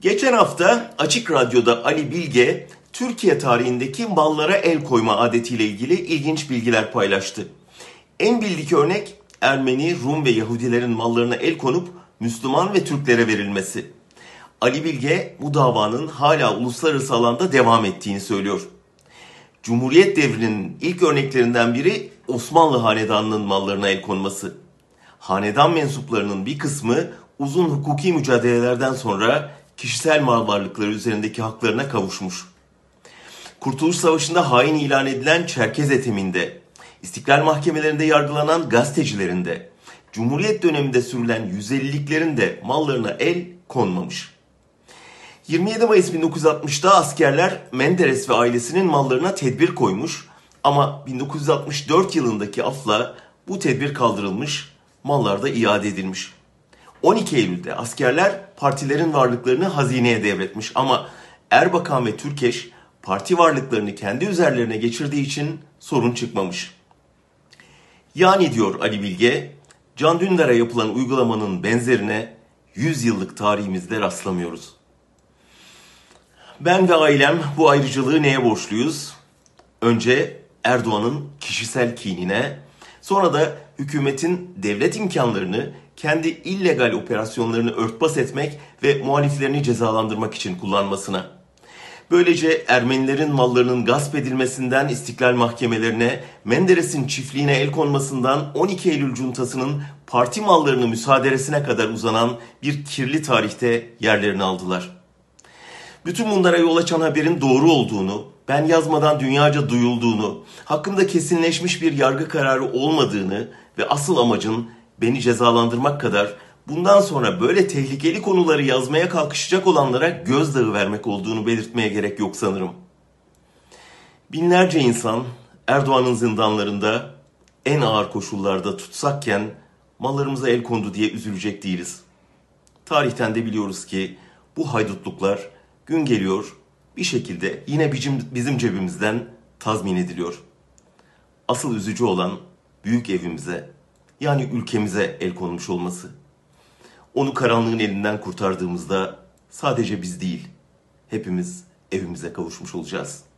Geçen hafta Açık Radyo'da Ali Bilge, Türkiye tarihindeki mallara el koyma adetiyle ilgili ilginç bilgiler paylaştı. En bildik örnek Ermeni, Rum ve Yahudilerin mallarına el konup Müslüman ve Türklere verilmesi. Ali Bilge bu davanın hala uluslararası alanda devam ettiğini söylüyor. Cumhuriyet devrinin ilk örneklerinden biri Osmanlı hanedanının mallarına el konması. Hanedan mensuplarının bir kısmı uzun hukuki mücadelelerden sonra kişisel mal varlıkları üzerindeki haklarına kavuşmuş. Kurtuluş Savaşı'nda hain ilan edilen Çerkez etiminde, İstiklal mahkemelerinde yargılanan gazetecilerin de, Cumhuriyet döneminde sürülen 150'liklerin de mallarına el konmamış. 27 Mayıs 1960'da askerler Menderes ve ailesinin mallarına tedbir koymuş ama 1964 yılındaki afla bu tedbir kaldırılmış, mallar da iade edilmiş. 12 Eylül'de askerler partilerin varlıklarını hazineye devretmiş ama Erbakan ve Türkeş parti varlıklarını kendi üzerlerine geçirdiği için sorun çıkmamış. Yani diyor Ali Bilge, Can Dündar'a yapılan uygulamanın benzerine 100 yıllık tarihimizde rastlamıyoruz. Ben ve ailem bu ayrıcalığı neye borçluyuz? Önce Erdoğan'ın kişisel kinine, sonra da hükümetin devlet imkanlarını kendi illegal operasyonlarını örtbas etmek ve muhaliflerini cezalandırmak için kullanmasına. Böylece Ermenilerin mallarının gasp edilmesinden istiklal mahkemelerine, Menderes'in çiftliğine el konmasından 12 Eylül cuntasının parti mallarını müsaaderesine kadar uzanan bir kirli tarihte yerlerini aldılar. Bütün bunlara yol açan haberin doğru olduğunu, ben yazmadan dünyaca duyulduğunu, hakkında kesinleşmiş bir yargı kararı olmadığını ve asıl amacın beni cezalandırmak kadar bundan sonra böyle tehlikeli konuları yazmaya kalkışacak olanlara gözdağı vermek olduğunu belirtmeye gerek yok sanırım. Binlerce insan Erdoğan'ın zindanlarında en ağır koşullarda tutsakken mallarımıza el kondu diye üzülecek değiliz. Tarihten de biliyoruz ki bu haydutluklar gün geliyor bir şekilde yine bizim, bizim cebimizden tazmin ediliyor. Asıl üzücü olan büyük evimize yani ülkemize el konmuş olması. Onu karanlığın elinden kurtardığımızda sadece biz değil, hepimiz evimize kavuşmuş olacağız.''